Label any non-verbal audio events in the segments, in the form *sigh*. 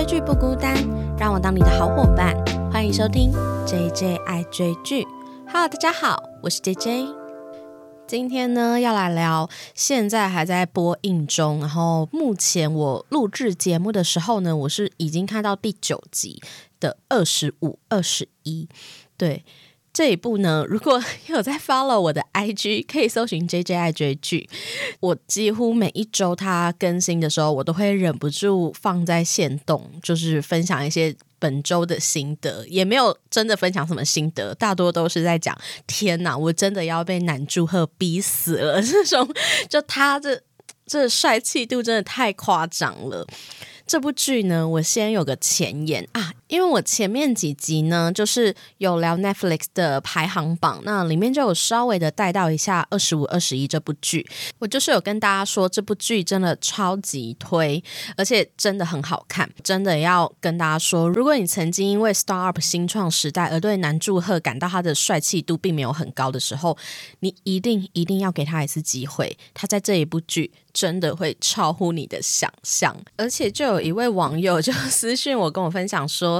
追剧不孤单，让我当你的好伙伴。欢迎收听 J J 爱追剧。Hello，大家好，我是 J J。今天呢，要来聊现在还在播映中，然后目前我录制节目的时候呢，我是已经看到第九集的二十五、二十一。对。这一部呢，如果有在 follow 我的 IG，可以搜寻 J J I 追剧。我几乎每一周它更新的时候，我都会忍不住放在线动，就是分享一些本周的心得。也没有真的分享什么心得，大多都是在讲：天哪，我真的要被男祝贺逼死了！这种就他这这帅气度真的太夸张了。这部剧呢，我先有个前言啊，因为我前面几集呢，就是有聊 Netflix 的排行榜，那里面就有稍微的带到一下二十五、二十一这部剧，我就是有跟大家说这部剧真的超级推，而且真的很好看，真的要跟大家说，如果你曾经因为 Star Up 新创时代而对男祝贺感到他的帅气度并没有很高的时候，你一定一定要给他一次机会，他在这一部剧。真的会超乎你的想象，而且就有一位网友就私信我跟我分享说。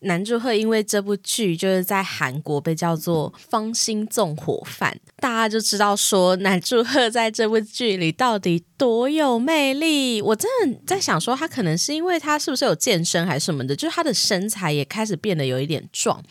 男祝贺因为这部剧就是在韩国被叫做“芳心纵火犯”，大家就知道说男祝贺在这部剧里到底多有魅力。我真的在想说，他可能是因为他是不是有健身还是什么的，就是他的身材也开始变得有一点壮，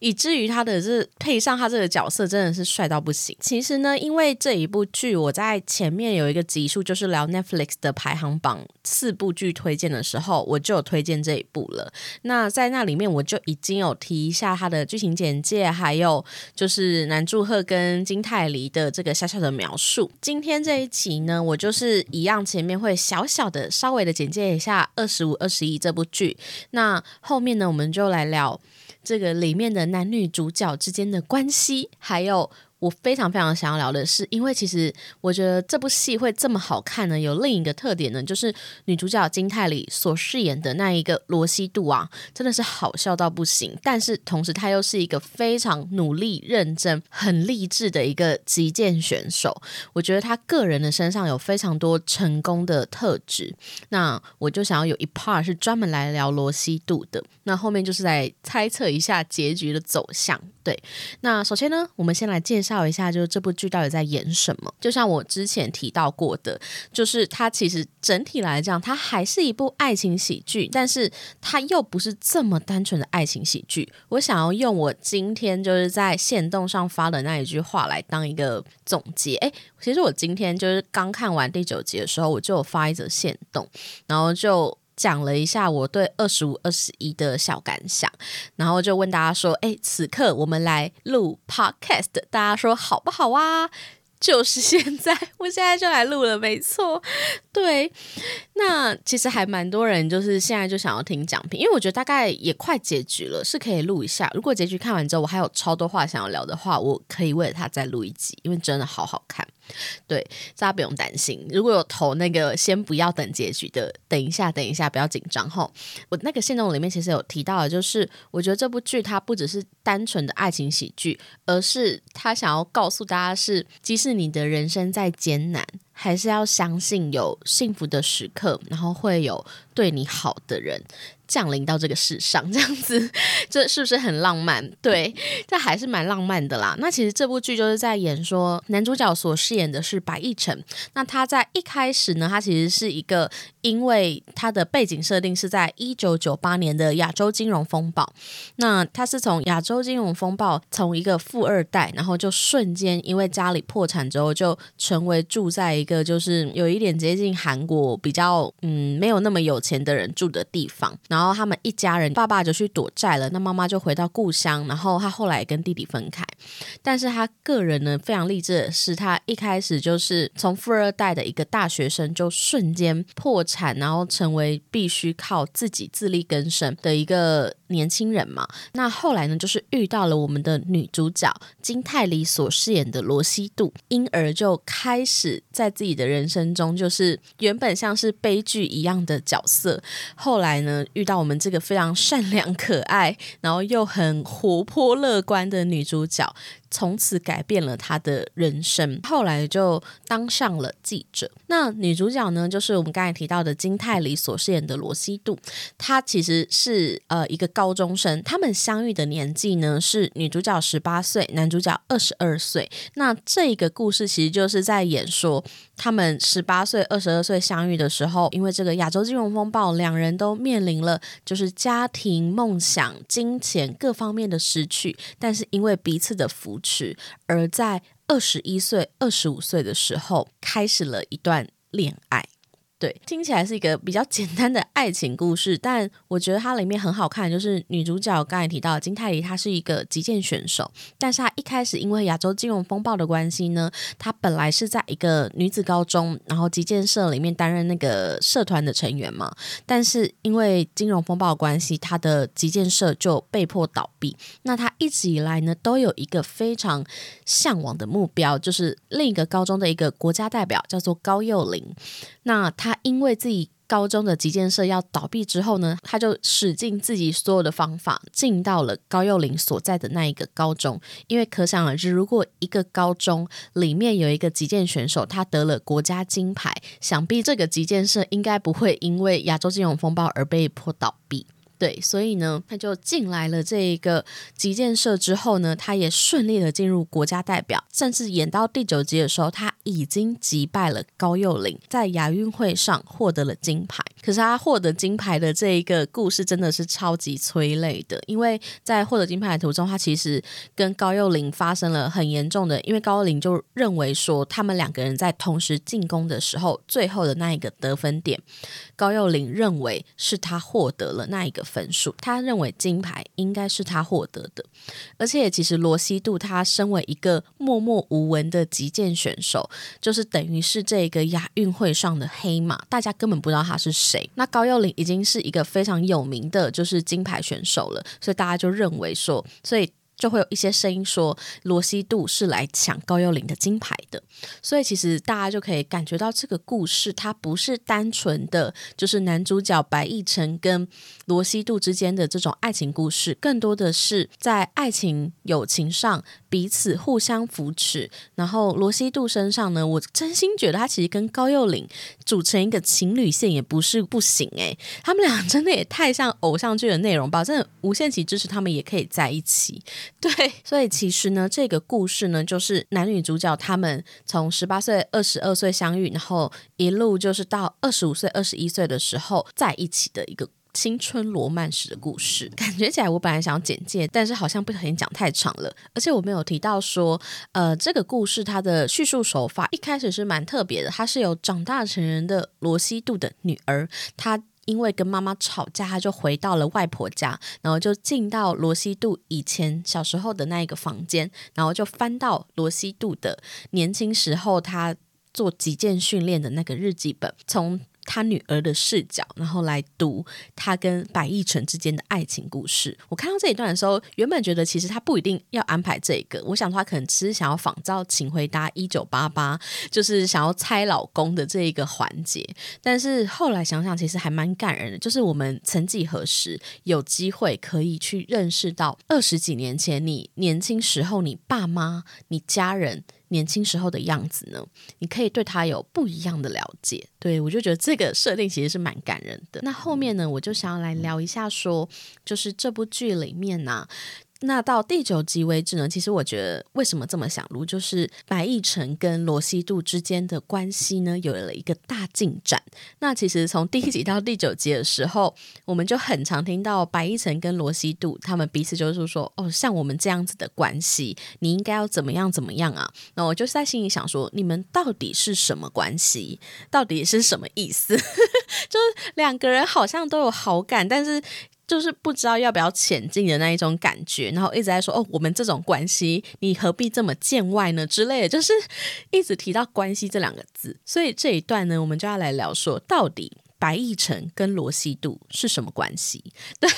以至于他的这配上他这个角色真的是帅到不行。其实呢，因为这一部剧，我在前面有一个集数就是聊 Netflix 的排行榜四部剧推荐的时候，我就有推荐这一部了。那在那里面。我就已经有提一下它的剧情简介，还有就是男祝贺跟金泰梨的这个小小的描述。今天这一集呢，我就是一样，前面会小小的、稍微的简介一下二十五、二十一这部剧。那后面呢，我们就来聊这个里面的男女主角之间的关系，还有。我非常非常想要聊的是，因为其实我觉得这部戏会这么好看呢，有另一个特点呢，就是女主角金泰里所饰演的那一个罗西度啊，真的是好笑到不行。但是同时，她又是一个非常努力、认真、很励志的一个击剑选手。我觉得她个人的身上有非常多成功的特质。那我就想要有一 part 是专门来聊罗西度的。那后面就是在猜测一下结局的走向。对，那首先呢，我们先来介绍。绍一下，就是这部剧到底在演什么？就像我之前提到过的，就是它其实整体来讲，它还是一部爱情喜剧，但是它又不是这么单纯的爱情喜剧。我想要用我今天就是在线动上发的那一句话来当一个总结。哎，其实我今天就是刚看完第九集的时候，我就有发一则线动，然后就。讲了一下我对二十五、二十一的小感想，然后就问大家说：“哎，此刻我们来录 podcast，大家说好不好啊？”就是现在，*laughs* 我现在就来录了，没错。对，那其实还蛮多人，就是现在就想要听讲评，因为我觉得大概也快结局了，是可以录一下。如果结局看完之后，我还有超多话想要聊的话，我可以为了他再录一集，因为真的好好看。对，大家不用担心。如果有投那个先不要等结局的，等一下，等一下，不要紧张哈。我那个线动里面其实有提到的，就是我觉得这部剧它不只是单纯的爱情喜剧，而是他想要告诉大家是，即使你的人生再艰难，还是要相信有幸福的时刻，然后会有对你好的人。降临到这个世上，*laughs* 这样子，这是不是很浪漫？*laughs* 对，这还是蛮浪漫的啦。那其实这部剧就是在演说，男主角所饰演的是白亦辰。那他在一开始呢，他其实是一个，因为他的背景设定是在一九九八年的亚洲金融风暴。那他是从亚洲金融风暴，从一个富二代，然后就瞬间因为家里破产之后，就成为住在一个就是有一点接近韩国比较嗯没有那么有钱的人住的地方，然后。他们一家人，爸爸就去躲债了，那妈妈就回到故乡。然后他后来跟弟弟分开，但是他个人呢非常励志是，他一开始就是从富二代的一个大学生，就瞬间破产，然后成为必须靠自己自力更生的一个年轻人嘛。那后来呢，就是遇到了我们的女主角金泰梨所饰演的罗西度，因而就开始在自己的人生中，就是原本像是悲剧一样的角色，后来呢，遇到我们这个非常善良可爱，然后又很活泼乐观的女主角。从此改变了他的人生，后来就当上了记者。那女主角呢，就是我们刚才提到的金泰梨所饰演的罗西度，她其实是呃一个高高中生。他们相遇的年纪呢是女主角十八岁，男主角二十二岁。那这个故事其实就是在演说，他们十八岁、二十二岁相遇的时候，因为这个亚洲金融风暴，两人都面临了就是家庭、梦想、金钱各方面的失去，但是因为彼此的扶。持，而在二十一岁、二十五岁的时候，开始了一段恋爱。对，听起来是一个比较简单的爱情故事，但我觉得它里面很好看，就是女主角刚才提到金泰梨，她是一个击剑选手，但是她一开始因为亚洲金融风暴的关系呢，她本来是在一个女子高中，然后击剑社里面担任那个社团的成员嘛，但是因为金融风暴关系，她的击剑社就被迫倒闭。那她一直以来呢，都有一个非常向往的目标，就是另一个高中的一个国家代表，叫做高幼玲。那她他因为自己高中的击剑社要倒闭之后呢，他就使尽自己所有的方法进到了高幼林所在的那一个高中。因为可想而知，如果一个高中里面有一个击剑选手，他得了国家金牌，想必这个击剑社应该不会因为亚洲金融风暴而被迫倒闭。对，所以呢，他就进来了这一个集建设之后呢，他也顺利的进入国家代表，甚至演到第九集的时候，他已经击败了高幼霖，在亚运会上获得了金牌。可是他获得金牌的这一个故事真的是超级催泪的，因为在获得金牌的途中，他其实跟高幼玲发生了很严重的，因为高幼玲就认为说，他们两个人在同时进攻的时候，最后的那一个得分点，高幼玲认为是他获得了那一个。分数，他认为金牌应该是他获得的，而且其实罗西度他身为一个默默无闻的击剑选手，就是等于是这个亚运会上的黑马，大家根本不知道他是谁。那高幼霖已经是一个非常有名的，就是金牌选手了，所以大家就认为说，所以。就会有一些声音说罗西度是来抢高幼霖的金牌的，所以其实大家就可以感觉到这个故事它不是单纯的就是男主角白亦辰跟罗西度之间的这种爱情故事，更多的是在爱情友情上彼此互相扶持。然后罗西度身上呢，我真心觉得他其实跟高幼玲组成一个情侣线也不是不行诶，他们俩真的也太像偶像剧的内容吧，真的无限期支持他们也可以在一起。对，所以其实呢，这个故事呢，就是男女主角他们从十八岁、二十二岁相遇，然后一路就是到二十五岁、二十一岁的时候在一起的一个青春罗曼史的故事。*laughs* 感觉起来，我本来想要简介，但是好像不小心讲太长了。而且我没有提到说，呃，这个故事它的叙述手法一开始是蛮特别的，它是有长大成人的罗西度的女儿，她。因为跟妈妈吵架，他就回到了外婆家，然后就进到罗西度以前小时候的那一个房间，然后就翻到罗西度的年轻时候他做击剑训练的那个日记本，从。他女儿的视角，然后来读他跟白亦辰之间的爱情故事。我看到这一段的时候，原本觉得其实他不一定要安排这个，我想他可能只是想要仿照《请回答一九八八》，就是想要猜老公的这一个环节。但是后来想想，其实还蛮感人的。就是我们曾几何时有机会可以去认识到二十几年前你年轻时候，你爸妈、你家人。年轻时候的样子呢？你可以对他有不一样的了解。对我就觉得这个设定其实是蛮感人的。那后面呢，我就想要来聊一下，说就是这部剧里面呢。那到第九集为止呢，其实我觉得为什么这么想录，就是白亦辰跟罗西度之间的关系呢，有了一个大进展。那其实从第一集到第九集的时候，我们就很常听到白亦辰跟罗西度他们彼此就是说，哦，像我们这样子的关系，你应该要怎么样怎么样啊？那我就在心里想说，你们到底是什么关系？到底是什么意思？*laughs* 就是两个人好像都有好感，但是。就是不知道要不要前进的那一种感觉，然后一直在说哦，我们这种关系，你何必这么见外呢？之类的，就是 *laughs* 一直提到关系这两个字。所以这一段呢，我们就要来聊说，到底白亦辰跟罗西度是什么关系？*laughs* 对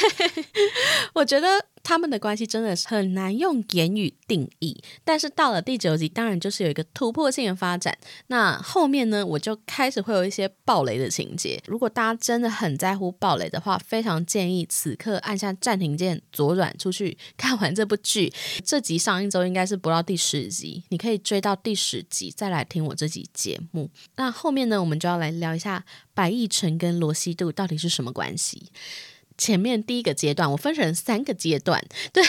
我觉得。他们的关系真的是很难用言语定义，但是到了第九集，当然就是有一个突破性的发展。那后面呢，我就开始会有一些暴雷的情节。如果大家真的很在乎暴雷的话，非常建议此刻按下暂停键，左转出去看完这部剧。这集上一周应该是播到第十集，你可以追到第十集再来听我这集节目。那后面呢，我们就要来聊一下白亦辰跟罗西度到底是什么关系。前面第一个阶段，我分成三个阶段，*laughs* 对，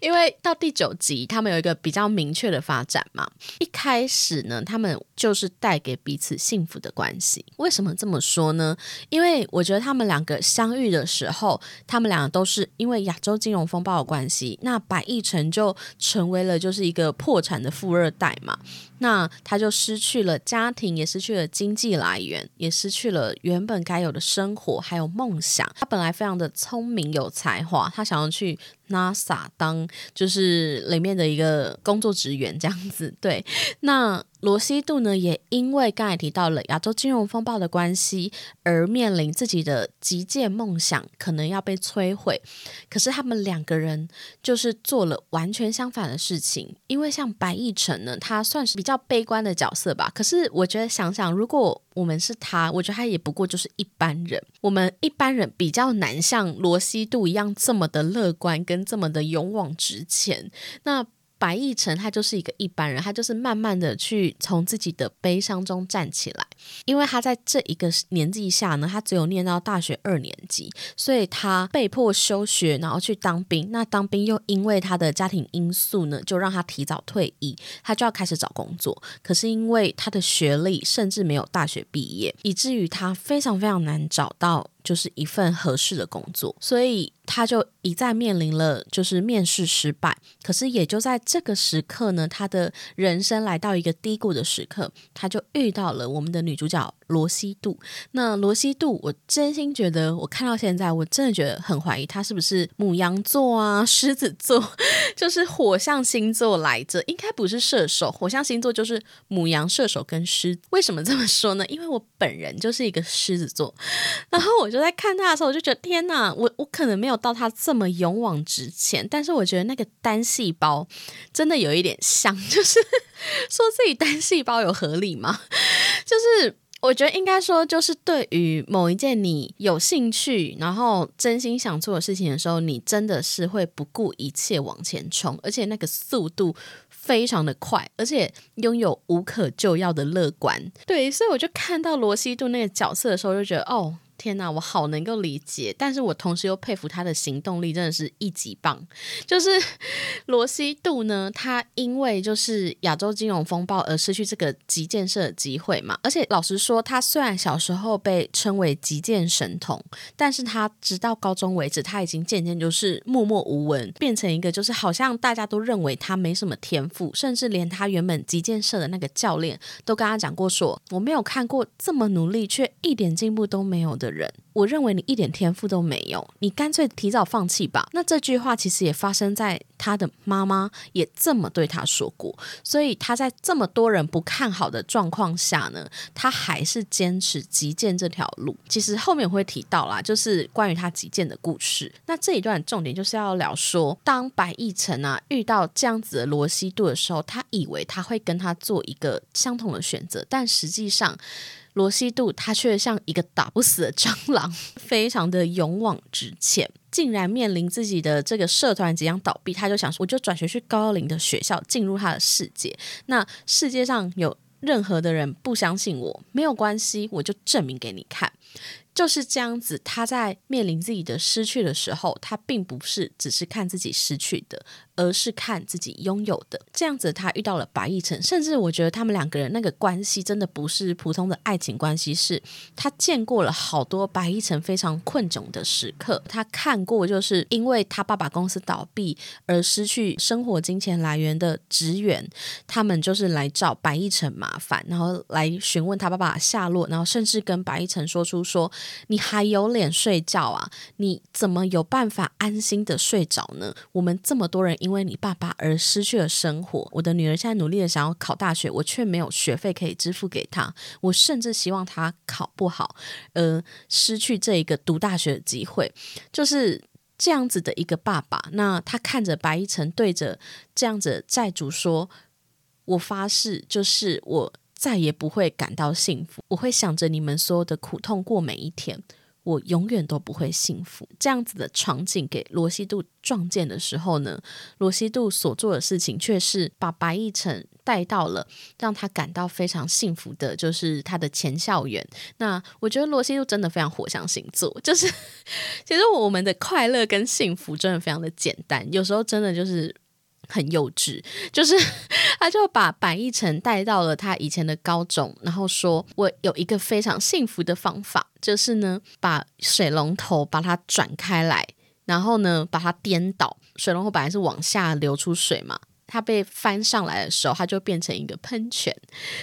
因为到第九集，他们有一个比较明确的发展嘛。一开始呢，他们就是带给彼此幸福的关系。为什么这么说呢？因为我觉得他们两个相遇的时候，他们两个都是因为亚洲金融风暴的关系，那白亦辰就成为了就是一个破产的富二代嘛。那他就失去了家庭，也失去了经济来源，也失去了原本该有的生活，还有梦想。他本来非常的聪明有才华，他想要去 NASA 当就是里面的一个工作职员这样子。对，那。罗西度呢，也因为刚才提到了亚洲金融风暴的关系，而面临自己的极限梦想可能要被摧毁。可是他们两个人就是做了完全相反的事情。因为像白亦辰呢，他算是比较悲观的角色吧。可是我觉得想想，如果我们是他，我觉得他也不过就是一般人。我们一般人比较难像罗西度一样这么的乐观，跟这么的勇往直前。那。白亦辰他就是一个一般人，他就是慢慢的去从自己的悲伤中站起来，因为他在这一个年纪下呢，他只有念到大学二年级，所以他被迫休学，然后去当兵。那当兵又因为他的家庭因素呢，就让他提早退役，他就要开始找工作。可是因为他的学历甚至没有大学毕业，以至于他非常非常难找到。就是一份合适的工作，所以他就一再面临了就是面试失败。可是也就在这个时刻呢，他的人生来到一个低谷的时刻，他就遇到了我们的女主角。罗西度，那罗西度，我真心觉得，我看到现在，我真的觉得很怀疑他是不是母羊座啊，狮子座，就是火象星座来着，应该不是射手。火象星座就是母羊、射手跟狮。为什么这么说呢？因为我本人就是一个狮子座，然后我就在看他的时候，我就觉得天哪，我我可能没有到他这么勇往直前，但是我觉得那个单细胞真的有一点像，*laughs* 就是说自己单细胞有合理吗？*laughs* 就是。我觉得应该说，就是对于某一件你有兴趣，然后真心想做的事情的时候，你真的是会不顾一切往前冲，而且那个速度非常的快，而且拥有无可救药的乐观。对，所以我就看到罗西度那个角色的时候，就觉得哦。天呐，我好能够理解，但是我同时又佩服他的行动力，真的是一级棒。就是 *laughs* 罗西度呢，他因为就是亚洲金融风暴而失去这个极建设的机会嘛。而且老实说，他虽然小时候被称为极建神童，但是他直到高中为止，他已经渐渐就是默默无闻，变成一个就是好像大家都认为他没什么天赋，甚至连他原本极建设的那个教练都跟他讲过，说我没有看过这么努力却一点进步都没有的。人，我认为你一点天赋都没有，你干脆提早放弃吧。那这句话其实也发生在他的妈妈也这么对他说过，所以他在这么多人不看好的状况下呢，他还是坚持击剑这条路。其实后面会提到啦，就是关于他击剑的故事。那这一段重点就是要聊说，当白亦辰啊遇到这样子的罗西度的时候，他以为他会跟他做一个相同的选择，但实际上。罗西度他却像一个打不死的蟑螂，*laughs* 非常的勇往直前，竟然面临自己的这个社团即将倒闭，他就想说，我就转学去高龄的学校，进入他的世界。那世界上有任何的人不相信我，没有关系，我就证明给你看。就是这样子，他在面临自己的失去的时候，他并不是只是看自己失去的。而是看自己拥有的，这样子他遇到了白亦辰，甚至我觉得他们两个人那个关系真的不是普通的爱情关系，是他见过了好多白亦辰非常困窘的时刻，他看过就是因为他爸爸公司倒闭而失去生活金钱来源的职员，他们就是来找白亦辰麻烦，然后来询问他爸爸下落，然后甚至跟白亦辰说出说你还有脸睡觉啊？你怎么有办法安心的睡着呢？我们这么多人因为你爸爸而失去了生活。我的女儿现在努力的想要考大学，我却没有学费可以支付给她。我甚至希望她考不好，呃，失去这一个读大学的机会，就是这样子的一个爸爸。那他看着白一晨对着这样子债主说：“我发誓，就是我。”再也不会感到幸福，我会想着你们所有的苦痛过每一天，我永远都不会幸福。这样子的场景给罗西度撞见的时候呢，罗西度所做的事情却是把白亦辰带到了让他感到非常幸福的，就是他的前校园。那我觉得罗西度真的非常火象星座，就是 *laughs* 其实我们的快乐跟幸福真的非常的简单，有时候真的就是。很幼稚，就是 *laughs* 他就把白亦辰带到了他以前的高中，然后说：“我有一个非常幸福的方法，就是呢，把水龙头把它转开来，然后呢，把它颠倒。水龙头本来是往下流出水嘛。”它被翻上来的时候，它就变成一个喷泉，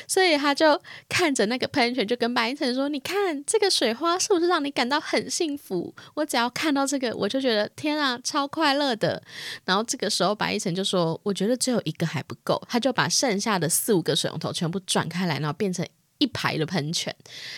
所以他就看着那个喷泉，就跟白一晨说：“你看这个水花是不是让你感到很幸福？我只要看到这个，我就觉得天啊，超快乐的。”然后这个时候，白一晨就说：“我觉得只有一个还不够。”他就把剩下的四五个水龙头全部转开来，然后变成。一排的喷泉，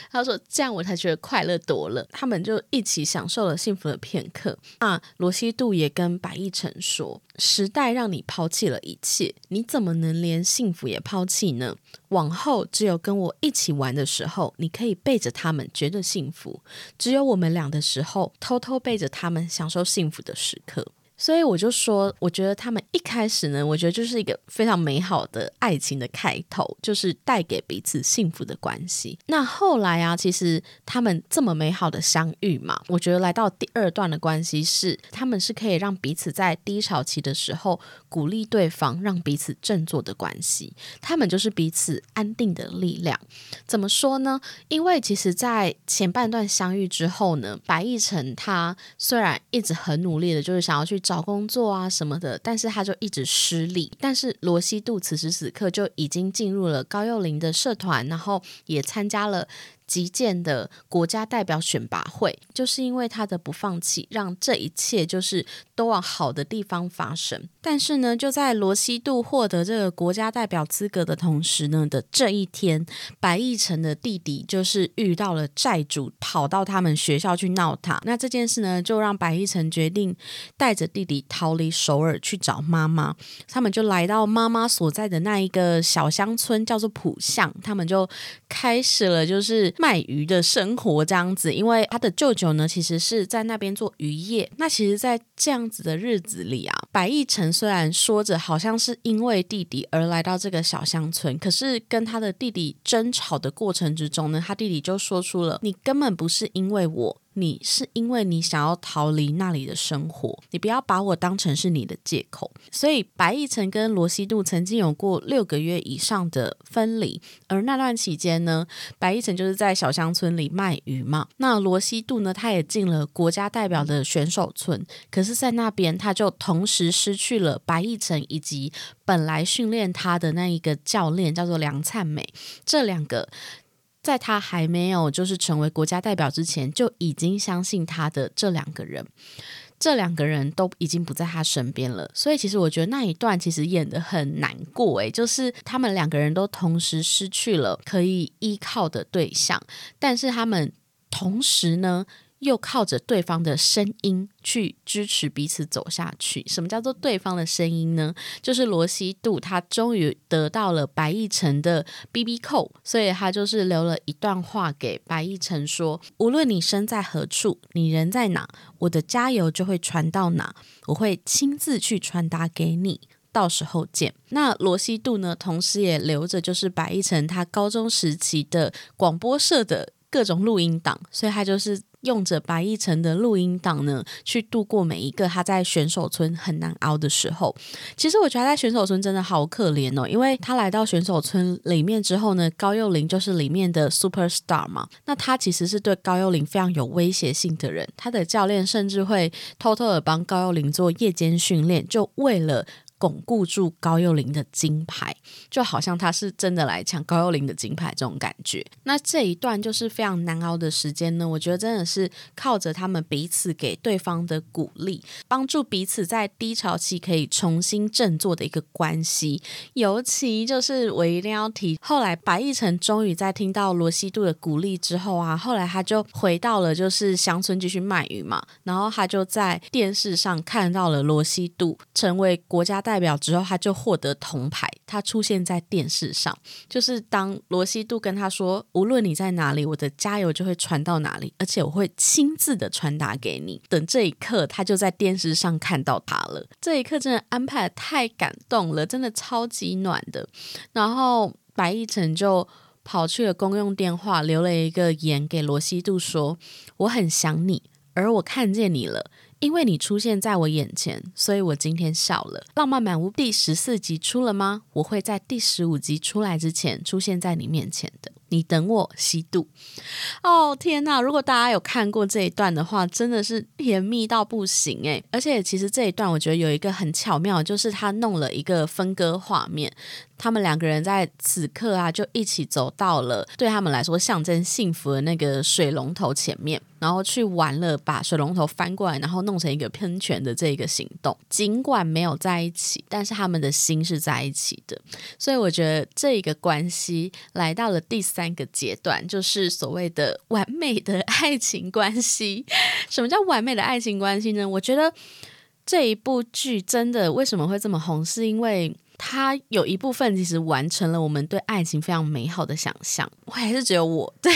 他说：“这样我才觉得快乐多了。”他们就一起享受了幸福的片刻。那罗西度也跟白亦晨说：“时代让你抛弃了一切，你怎么能连幸福也抛弃呢？往后只有跟我一起玩的时候，你可以背着他们觉得幸福；只有我们俩的时候，偷偷背着他们享受幸福的时刻。”所以我就说，我觉得他们一开始呢，我觉得就是一个非常美好的爱情的开头，就是带给彼此幸福的关系。那后来啊，其实他们这么美好的相遇嘛，我觉得来到第二段的关系是，他们是可以让彼此在低潮期的时候鼓励对方，让彼此振作的关系。他们就是彼此安定的力量。怎么说呢？因为其实，在前半段相遇之后呢，白亦辰他虽然一直很努力的，就是想要去。找工作啊什么的，但是他就一直失利。但是罗西度此时此刻就已经进入了高幼霖的社团，然后也参加了。击剑的国家代表选拔会，就是因为他的不放弃，让这一切就是都往好的地方发生。但是呢，就在罗西度获得这个国家代表资格的同时呢的这一天，白亦辰的弟弟就是遇到了债主，跑到他们学校去闹他。那这件事呢，就让白亦辰决定带着弟弟逃离首尔去找妈妈。他们就来到妈妈所在的那一个小乡村，叫做浦项。他们就开始了，就是。卖鱼的生活这样子，因为他的舅舅呢，其实是在那边做渔业。那其实，在这样子的日子里啊，白亦辰虽然说着好像是因为弟弟而来到这个小乡村，可是跟他的弟弟争吵的过程之中呢，他弟弟就说出了：“你根本不是因为我。”你是因为你想要逃离那里的生活，你不要把我当成是你的借口。所以白亦辰跟罗西度曾经有过六个月以上的分离，而那段期间呢，白亦辰就是在小乡村里卖鱼嘛。那罗西度呢，他也进了国家代表的选手村，可是，在那边他就同时失去了白亦辰以及本来训练他的那一个教练，叫做梁灿美，这两个。在他还没有就是成为国家代表之前，就已经相信他的这两个人，这两个人都已经不在他身边了。所以其实我觉得那一段其实演的很难过，诶，就是他们两个人都同时失去了可以依靠的对象，但是他们同时呢。又靠着对方的声音去支持彼此走下去。什么叫做对方的声音呢？就是罗西度他终于得到了白亦辰的 B B 扣，所以他就是留了一段话给白亦辰说：“无论你身在何处，你人在哪，我的加油就会传到哪，我会亲自去传达给你。到时候见。”那罗西度呢，同时也留着就是白亦辰他高中时期的广播社的各种录音档，所以他就是。用着白亦晨的录音档呢，去度过每一个他在选手村很难熬的时候。其实我觉得在选手村真的好可怜哦，因为他来到选手村里面之后呢，高幼霖就是里面的 super star 嘛。那他其实是对高幼霖非常有威胁性的人，他的教练甚至会偷偷的帮高幼霖做夜间训练，就为了。巩固住高幼霖的金牌，就好像他是真的来抢高幼霖的金牌这种感觉。那这一段就是非常难熬的时间呢，我觉得真的是靠着他们彼此给对方的鼓励，帮助彼此在低潮期可以重新振作的一个关系。尤其就是我一定要提，后来白亦辰终于在听到罗西度的鼓励之后啊，后来他就回到了就是乡村继续卖鱼嘛，然后他就在电视上看到了罗西度成为国家代代表之后，他就获得铜牌，他出现在电视上，就是当罗西度跟他说，无论你在哪里，我的加油就会传到哪里，而且我会亲自的传达给你。等这一刻，他就在电视上看到他了，这一刻真的安排的太感动了，真的超级暖的。然后白亦辰就跑去了公用电话，留了一个言给罗西度说：“我很想你，而我看见你了，因为你出现在我眼前，所以我今天笑了。”浪漫满屋第十四集出了吗？我会在第十五集出来之前出现在你面前的。你等我，西度。哦天呐！如果大家有看过这一段的话，真的是甜蜜到不行诶。而且其实这一段我觉得有一个很巧妙，就是他弄了一个分割画面。他们两个人在此刻啊，就一起走到了对他们来说象征幸福的那个水龙头前面，然后去玩了把水龙头翻过来，然后弄成一个喷泉的这个行动。尽管没有在一起，但是他们的心是在一起的。所以我觉得这一个关系来到了第三个阶段，就是所谓的完美的爱情关系。什么叫完美的爱情关系呢？我觉得这一部剧真的为什么会这么红，是因为。它有一部分其实完成了我们对爱情非常美好的想象，我还是只有我 *laughs* 对，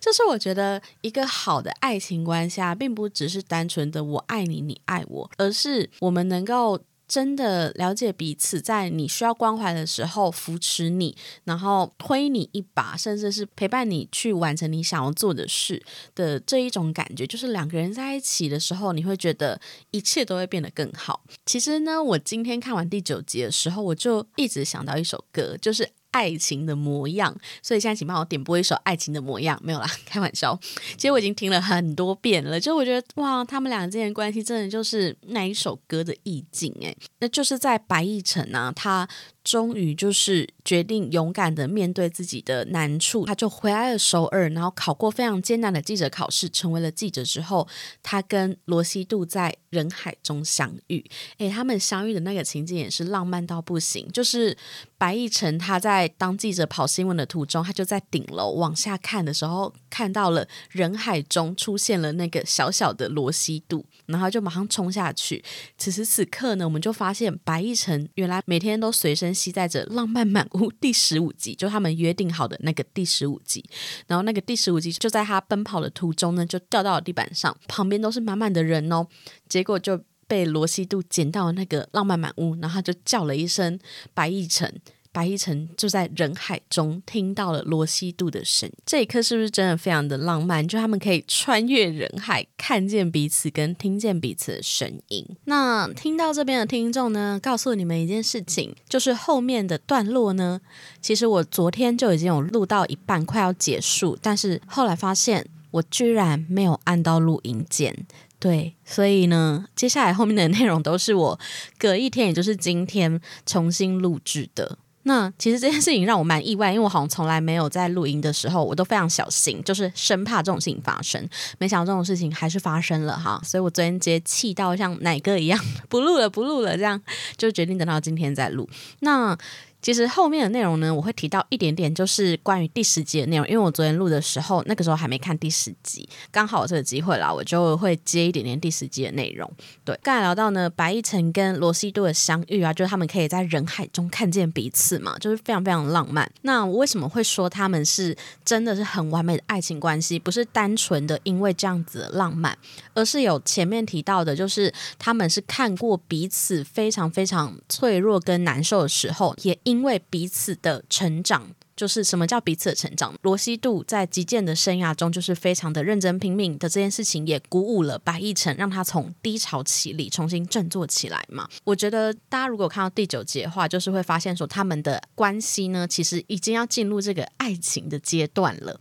就是我觉得一个好的爱情观下，并不只是单纯的我爱你，你爱我，而是我们能够。真的了解彼此，在你需要关怀的时候扶持你，然后推你一把，甚至是陪伴你去完成你想要做的事的这一种感觉，就是两个人在一起的时候，你会觉得一切都会变得更好。其实呢，我今天看完第九集的时候，我就一直想到一首歌，就是。爱情的模样，所以现在请帮我点播一首《爱情的模样》。没有啦，开玩笑。*laughs* 其实我已经听了很多遍了，就我觉得哇，他们俩之间关系真的就是那一首歌的意境诶，那就是在白亦辰啊，他。终于就是决定勇敢的面对自己的难处，他就回来了首尔，然后考过非常艰难的记者考试，成为了记者之后，他跟罗西度在人海中相遇。诶，他们相遇的那个情景也是浪漫到不行。就是白亦辰他在当记者跑新闻的途中，他就在顶楼往下看的时候，看到了人海中出现了那个小小的罗西度，然后就马上冲下去。此时此刻呢，我们就发现白亦辰原来每天都随身。携带着《浪漫满》第十五集，就他们约定好的那个第十五集。然后那个第十五集就在他奔跑的途中呢，就掉到了地板上，旁边都是满满的人哦。结果就被罗西度捡到那个《浪漫满屋》，然后他就叫了一声“白亦辰”。白一晨就在人海中听到了罗西度的声音，这一刻是不是真的非常的浪漫？就他们可以穿越人海，看见彼此，跟听见彼此的声音。那听到这边的听众呢，告诉你们一件事情，就是后面的段落呢，其实我昨天就已经有录到一半，快要结束，但是后来发现我居然没有按到录音键，对，所以呢，接下来后面的内容都是我隔一天，也就是今天重新录制的。那其实这件事情让我蛮意外，因为我好像从来没有在录音的时候，我都非常小心，就是生怕这种事情发生。没想到这种事情还是发生了哈，所以我昨天直接气到像奶哥一样，*laughs* 不录了，不录了，这样就决定等到今天再录。那。其实后面的内容呢，我会提到一点点，就是关于第十集的内容。因为我昨天录的时候，那个时候还没看第十集，刚好有这个机会啦，我就会接一点点第十集的内容。对，刚才聊到呢，白亦晨跟罗西度的相遇啊，就是他们可以在人海中看见彼此嘛，就是非常非常浪漫。那我为什么会说他们是真的是很完美的爱情关系？不是单纯的因为这样子的浪漫，而是有前面提到的，就是他们是看过彼此非常非常脆弱跟难受的时候，也因因为彼此的成长，就是什么叫彼此的成长？罗西度在击剑的生涯中，就是非常的认真拼命的这件事情，也鼓舞了白亦辰，让他从低潮期里重新振作起来嘛。我觉得大家如果看到第九集的话，就是会发现说他们的关系呢，其实已经要进入这个爱情的阶段了。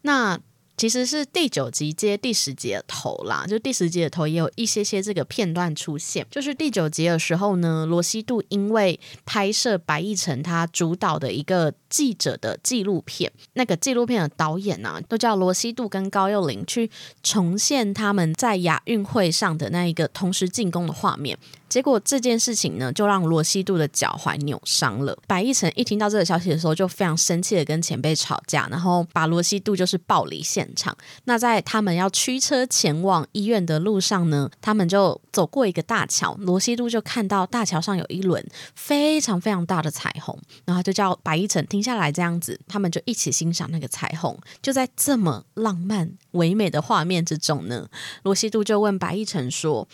那其实是第九集接第十集的头啦，就第十集的头也有一些些这个片段出现。就是第九集的时候呢，罗西度因为拍摄白亦辰他主导的一个记者的纪录片，那个纪录片的导演呢，都叫罗西度跟高幼霖去重现他们在亚运会上的那一个同时进攻的画面。结果这件事情呢，就让罗西度的脚踝扭伤了。白亦辰一听到这个消息的时候，就非常生气的跟前辈吵架，然后把罗西度就是抱离现场。那在他们要驱车前往医院的路上呢，他们就走过一个大桥，罗西度就看到大桥上有一轮非常非常大的彩虹，然后就叫白亦辰停下来，这样子，他们就一起欣赏那个彩虹。就在这么浪漫唯美的画面之中呢，罗西度就问白亦辰说：“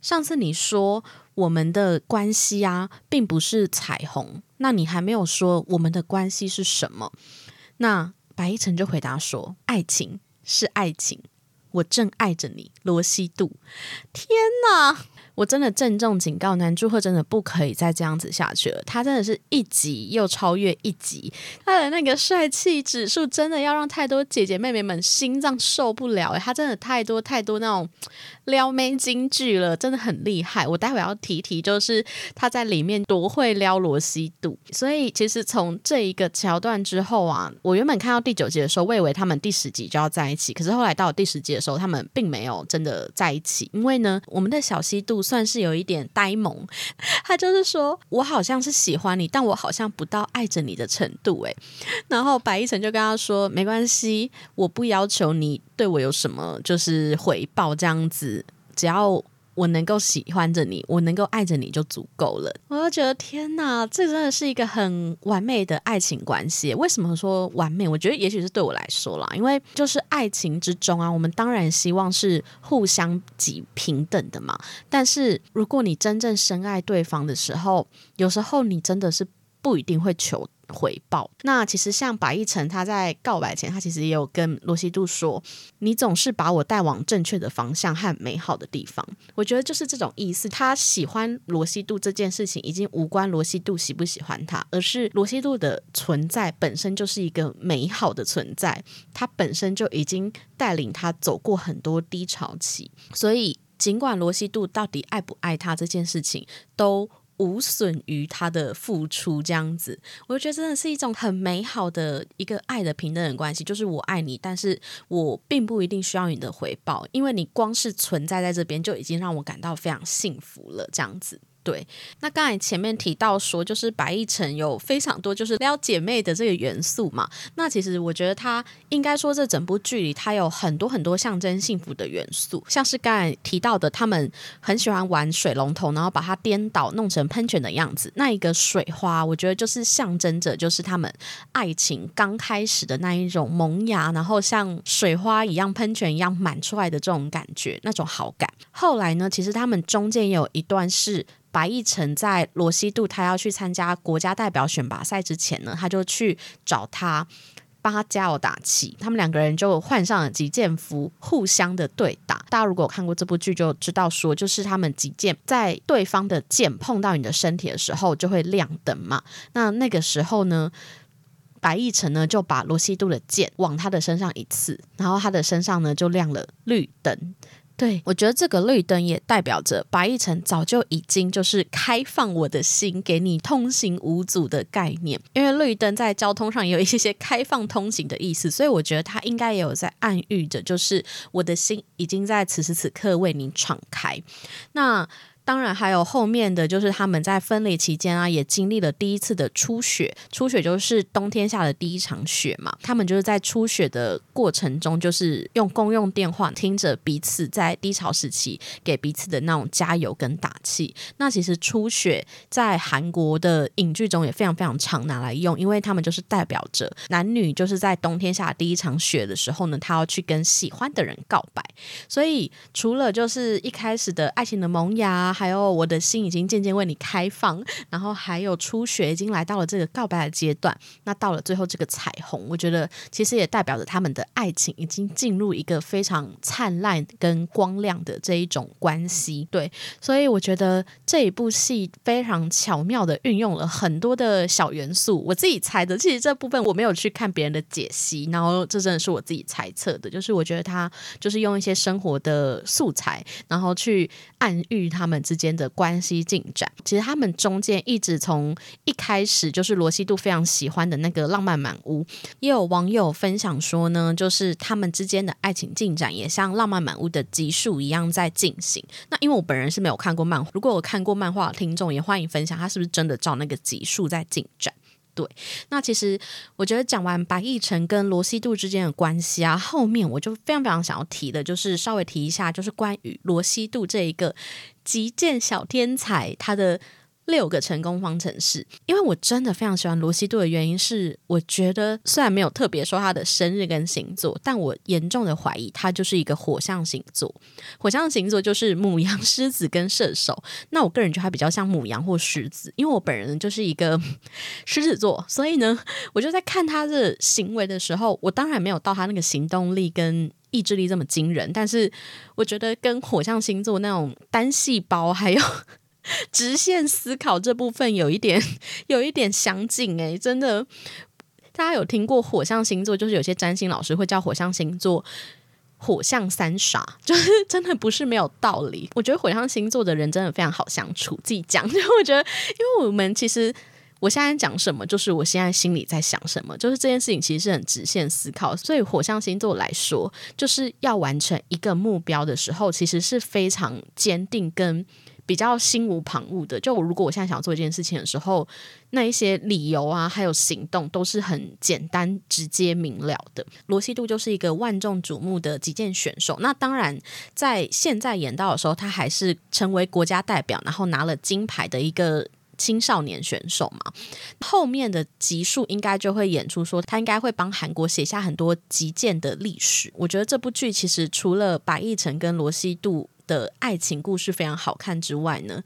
上次你说。”我们的关系啊，并不是彩虹。那你还没有说我们的关系是什么？那白一晨就回答说：“爱情是爱情，我正爱着你，罗西度。”天哪！我真的郑重警告男祝贺，真的不可以再这样子下去了。他真的是一集又超越一集，他的那个帅气指数真的要让太多姐姐妹妹们心脏受不了。他真的太多太多那种撩妹金句了，真的很厉害。我待会要提提，就是他在里面多会撩罗西度。所以其实从这一个桥段之后啊，我原本看到第九集的时候，我以为他们第十集就要在一起。可是后来到第十集的时候，他们并没有真的在一起，因为呢，我们的小西度。算是有一点呆萌，*laughs* 他就是说我好像是喜欢你，但我好像不到爱着你的程度诶。然后白一晨就跟他说没关系，我不要求你对我有什么就是回报，这样子只要。我能够喜欢着你，我能够爱着你就足够了。我就觉得天哪，这真的是一个很完美的爱情关系。为什么说完美？我觉得也许是对我来说啦，因为就是爱情之中啊，我们当然希望是互相及平等的嘛。但是如果你真正深爱对方的时候，有时候你真的是不一定会求。回报。那其实像白亦辰，他在告白前，他其实也有跟罗西度说：“你总是把我带往正确的方向和美好的地方。”我觉得就是这种意思。他喜欢罗西度这件事情，已经无关罗西度喜不喜欢他，而是罗西度的存在本身就是一个美好的存在。他本身就已经带领他走过很多低潮期，所以尽管罗西度到底爱不爱他这件事情，都。无损于他的付出，这样子，我就觉得真的是一种很美好的一个爱的平等的关系。就是我爱你，但是我并不一定需要你的回报，因为你光是存在在这边就已经让我感到非常幸福了，这样子。对，那刚才前面提到说，就是白亦辰有非常多就是撩姐妹的这个元素嘛。那其实我觉得他应该说这整部剧里，他有很多很多象征幸福的元素，像是刚才提到的，他们很喜欢玩水龙头，然后把它颠倒弄成喷泉的样子。那一个水花，我觉得就是象征着就是他们爱情刚开始的那一种萌芽，然后像水花一样喷泉一样满出来的这种感觉，那种好感。后来呢，其实他们中间有一段是。白亦辰在罗西度他要去参加国家代表选拔赛之前呢，他就去找他，帮他加油打气。他们两个人就换上了击剑服，互相的对打。大家如果看过这部剧，就知道说，就是他们击剑在对方的剑碰到你的身体的时候，就会亮灯嘛。那那个时候呢，白亦辰呢就把罗西度的剑往他的身上一刺，然后他的身上呢就亮了绿灯。对，我觉得这个绿灯也代表着白亦辰早就已经就是开放我的心给你通行无阻的概念，因为绿灯在交通上也有一些开放通行的意思，所以我觉得它应该也有在暗喻着，就是我的心已经在此时此刻为你敞开。那。当然，还有后面的就是他们在分离期间啊，也经历了第一次的初雪。初雪就是冬天下的第一场雪嘛。他们就是在初雪的过程中，就是用公用电话听着彼此在低潮时期给彼此的那种加油跟打气。那其实初雪在韩国的影剧中也非常非常常拿来用，因为他们就是代表着男女就是在冬天下第一场雪的时候呢，他要去跟喜欢的人告白。所以除了就是一开始的爱情的萌芽。还有我的心已经渐渐为你开放，然后还有初雪已经来到了这个告白的阶段。那到了最后这个彩虹，我觉得其实也代表着他们的爱情已经进入一个非常灿烂跟光亮的这一种关系。对，所以我觉得这一部戏非常巧妙的运用了很多的小元素。我自己猜的，其实这部分我没有去看别人的解析，然后这真的是我自己猜测的，就是我觉得他就是用一些生活的素材，然后去暗喻他们之间的关系进展。其实他们中间一直从一开始就是罗西度非常喜欢的那个浪漫满屋，也有网友分享说呢，就是他们之间的爱情进展也像浪漫满屋的集数一样在进行。那因为我本人是没有看过漫画，如果我看过漫画的听众也欢迎分享，他是不是真的照那个集数在进展？对，那其实我觉得讲完白亦晨跟罗西度之间的关系啊，后面我就非常非常想要提的，就是稍微提一下，就是关于罗西度这一个极简小天才他的。六个成功方程式，因为我真的非常喜欢罗西度的原因是，我觉得虽然没有特别说他的生日跟星座，但我严重的怀疑他就是一个火象星座。火象星座就是母羊、狮子跟射手。那我个人觉得他比较像母羊或狮子，因为我本人就是一个 *laughs* 狮子座，所以呢，我就在看他的行为的时候，我当然没有到他那个行动力跟意志力这么惊人，但是我觉得跟火象星座那种单细胞还有。直线思考这部分有一点有一点相近诶，真的，大家有听过火象星座？就是有些占星老师会叫火象星座“火象三傻”，就是真的不是没有道理。我觉得火象星座的人真的非常好相处。自己讲，*laughs* 就我觉得，因为我们其实我现在讲什么，就是我现在心里在想什么，就是这件事情其实是很直线思考。所以火象星座来说，就是要完成一个目标的时候，其实是非常坚定跟。比较心无旁骛的，就我如果我现在想做一件事情的时候，那一些理由啊，还有行动都是很简单、直接、明了的。罗西度就是一个万众瞩目的击剑选手。那当然，在现在演到的时候，他还是成为国家代表，然后拿了金牌的一个青少年选手嘛。后面的集数应该就会演出说，他应该会帮韩国写下很多击剑的历史。我觉得这部剧其实除了白亦辰跟罗西度。的爱情故事非常好看之外呢，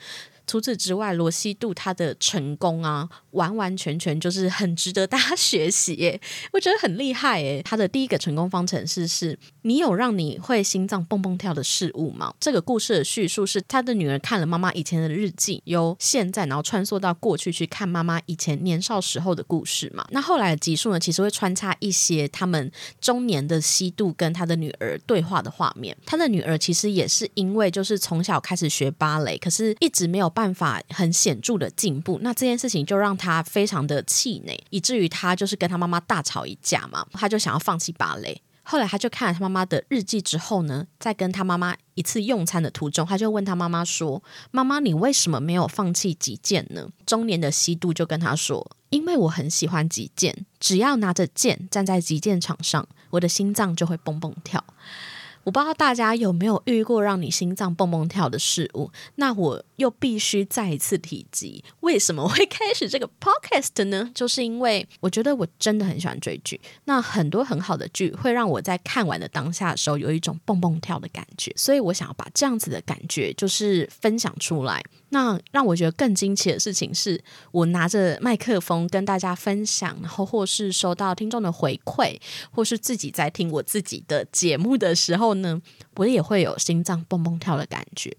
除此之外，罗西度他的成功啊，完完全全就是很值得大家 *laughs* 学习耶！我觉得很厉害耶。他的第一个成功方程式是：你有让你会心脏蹦蹦跳的事物吗？这个故事的叙述是他的女儿看了妈妈以前的日记，由现在然后穿梭到过去去看妈妈以前年少时候的故事嘛。那后来的集数呢，其实会穿插一些他们中年的西度跟他的女儿对话的画面。他的女儿其实也是因为就是从小开始学芭蕾，可是一直没有。办法很显著的进步，那这件事情就让他非常的气馁，以至于他就是跟他妈妈大吵一架嘛，他就想要放弃芭蕾。后来他就看了他妈妈的日记之后呢，在跟他妈妈一次用餐的途中，他就问他妈妈说：“妈妈，你为什么没有放弃击剑呢？”中年的西渡就跟他说：“因为我很喜欢击剑，只要拿着剑站在击剑场上，我的心脏就会蹦蹦跳。”我不知道大家有没有遇过让你心脏蹦蹦跳的事物？那我又必须再一次提及，为什么会开始这个 podcast 呢？就是因为我觉得我真的很喜欢追剧，那很多很好的剧会让我在看完的当下的时候有一种蹦蹦跳的感觉，所以我想要把这样子的感觉就是分享出来。那让我觉得更惊奇的事情是，我拿着麦克风跟大家分享，然后或是收到听众的回馈，或是自己在听我自己的节目的时候呢，我也会有心脏蹦蹦跳的感觉。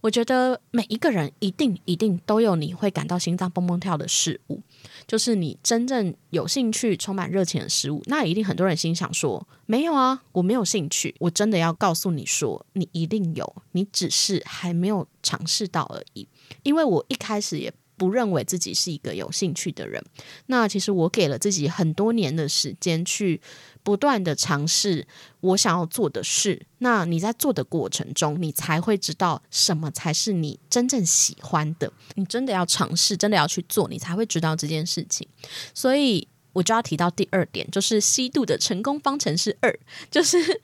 我觉得每一个人一定一定都有你会感到心脏蹦蹦跳的事物，就是你真正有兴趣、充满热情的事物。那一定很多人心想说：“没有啊，我没有兴趣。”我真的要告诉你说，你一定有，你只是还没有尝试到而已。因为我一开始也不认为自己是一个有兴趣的人，那其实我给了自己很多年的时间去不断的尝试我想要做的事。那你在做的过程中，你才会知道什么才是你真正喜欢的。你真的要尝试，真的要去做，你才会知道这件事情。所以我就要提到第二点，就是吸度的成功方程式二，*laughs* 就是。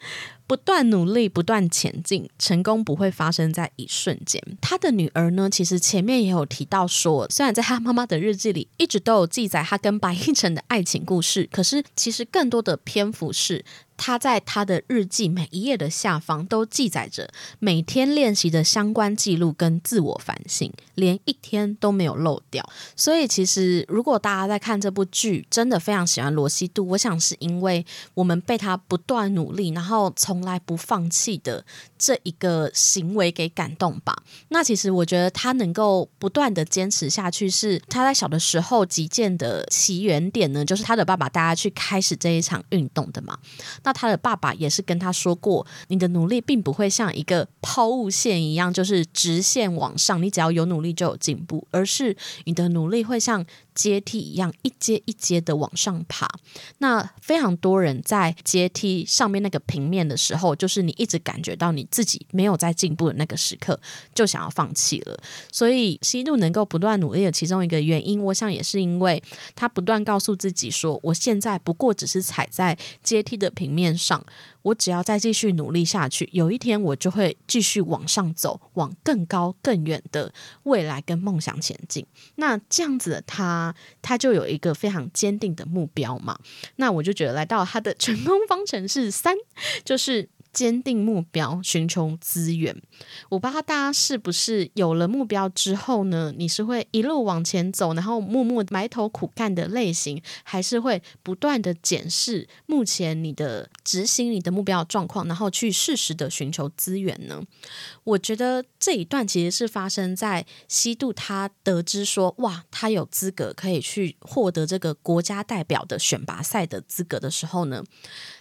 不断努力，不断前进，成功不会发生在一瞬间。他的女儿呢，其实前面也有提到说，虽然在他妈妈的日记里一直都有记载他跟白亦辰的爱情故事，可是其实更多的篇幅是他在他的日记每一页的下方都记载着每天练习的相关记录跟自我反省，连一天都没有漏掉。所以，其实如果大家在看这部剧，真的非常喜欢罗西度，我想是因为我们被他不断努力，然后从来不放弃的这一个行为给感动吧。那其实我觉得他能够不断的坚持下去，是他在小的时候击剑的起源点呢，就是他的爸爸带他去开始这一场运动的嘛。那他的爸爸也是跟他说过，你的努力并不会像一个抛物线一样，就是直线往上，你只要有努力就有进步，而是你的努力会像。阶梯一样一阶一阶的往上爬，那非常多人在阶梯上面那个平面的时候，就是你一直感觉到你自己没有在进步的那个时刻，就想要放弃了。所以西渡能够不断努力的其中一个原因，我想也是因为他不断告诉自己说，我现在不过只是踩在阶梯的平面上。我只要再继续努力下去，有一天我就会继续往上走，往更高更远的未来跟梦想前进。那这样子，他他就有一个非常坚定的目标嘛。那我就觉得来到他的成功方程式三，就是。坚定目标，寻求资源。我不知道大家是不是有了目标之后呢？你是会一路往前走，然后默默埋头苦干的类型，还是会不断的检视目前你的执行你的目标状况，然后去适时的寻求资源呢？我觉得这一段其实是发生在西渡他得知说，哇，他有资格可以去获得这个国家代表的选拔赛的资格的时候呢。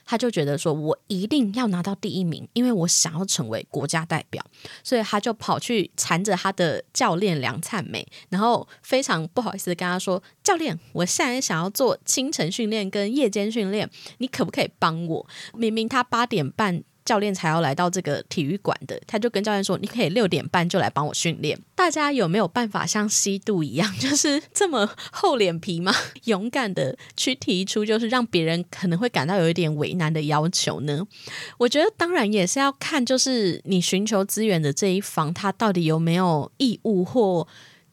他就觉得说，我一定要拿到第一名，因为我想要成为国家代表，所以他就跑去缠着他的教练梁灿美，然后非常不好意思的跟他说：“教练，我现在想要做清晨训练跟夜间训练，你可不可以帮我？明明他八点半。”教练才要来到这个体育馆的，他就跟教练说：“你可以六点半就来帮我训练。”大家有没有办法像西渡一样，*laughs* 就是这么厚脸皮吗？勇敢的去提出，就是让别人可能会感到有一点为难的要求呢？我觉得当然也是要看，就是你寻求资源的这一方，他到底有没有义务或。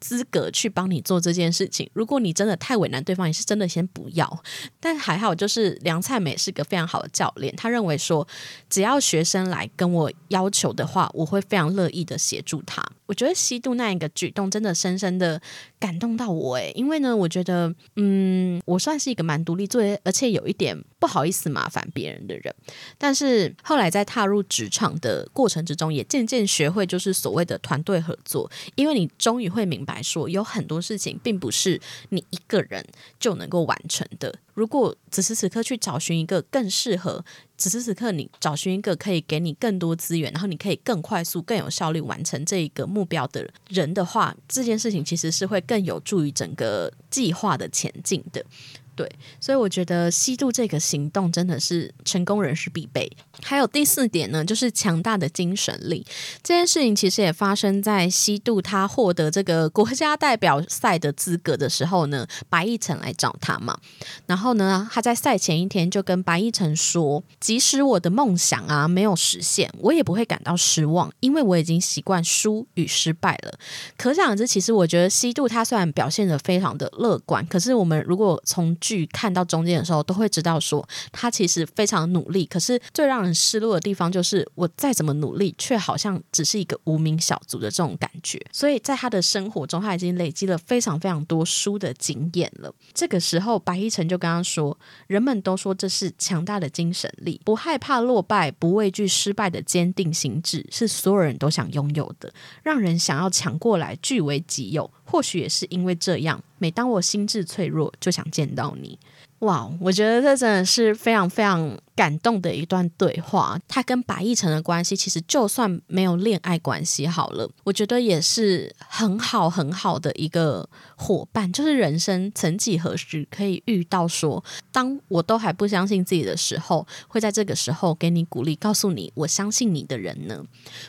资格去帮你做这件事情。如果你真的太为难对方，你是真的先不要。但还好，就是梁灿美是个非常好的教练，他认为说，只要学生来跟我要求的话，我会非常乐意的协助他。我觉得西渡那一个举动真的深深的感动到我诶，因为呢，我觉得嗯，我算是一个蛮独立、做而且有一点不好意思麻烦别人的人。但是后来在踏入职场的过程之中，也渐渐学会就是所谓的团队合作，因为你终于会明白。说，有很多事情并不是你一个人就能够完成的。如果此时此刻去找寻一个更适合，此时此刻你找寻一个可以给你更多资源，然后你可以更快速、更有效率完成这一个目标的人的话，这件事情其实是会更有助于整个计划的前进的。对，所以我觉得吸度这个行动真的是成功人士必备。还有第四点呢，就是强大的精神力。这件事情其实也发生在吸度他获得这个国家代表赛的资格的时候呢。白亦辰来找他嘛，然后呢，他在赛前一天就跟白亦辰说：“即使我的梦想啊没有实现，我也不会感到失望，因为我已经习惯输与失败了。”可想而知，其实我觉得西度他虽然表现的非常的乐观，可是我们如果从剧看到中间的时候，都会知道说他其实非常努力。可是最让人失落的地方就是，我再怎么努力，却好像只是一个无名小卒的这种感觉。所以在他的生活中，他已经累积了非常非常多输的经验了。这个时候，白一晨就跟他说：“人们都说这是强大的精神力，不害怕落败，不畏惧失败的坚定心智，是所有人都想拥有的，让人想要抢过来据为己有。或许也是因为这样。”每当我心智脆弱，就想见到你。哇，我觉得这真的是非常非常。感动的一段对话，他跟白亦辰的关系，其实就算没有恋爱关系好了，我觉得也是很好很好的一个伙伴。就是人生曾几何时可以遇到说，当我都还不相信自己的时候，会在这个时候给你鼓励，告诉你我相信你的人呢？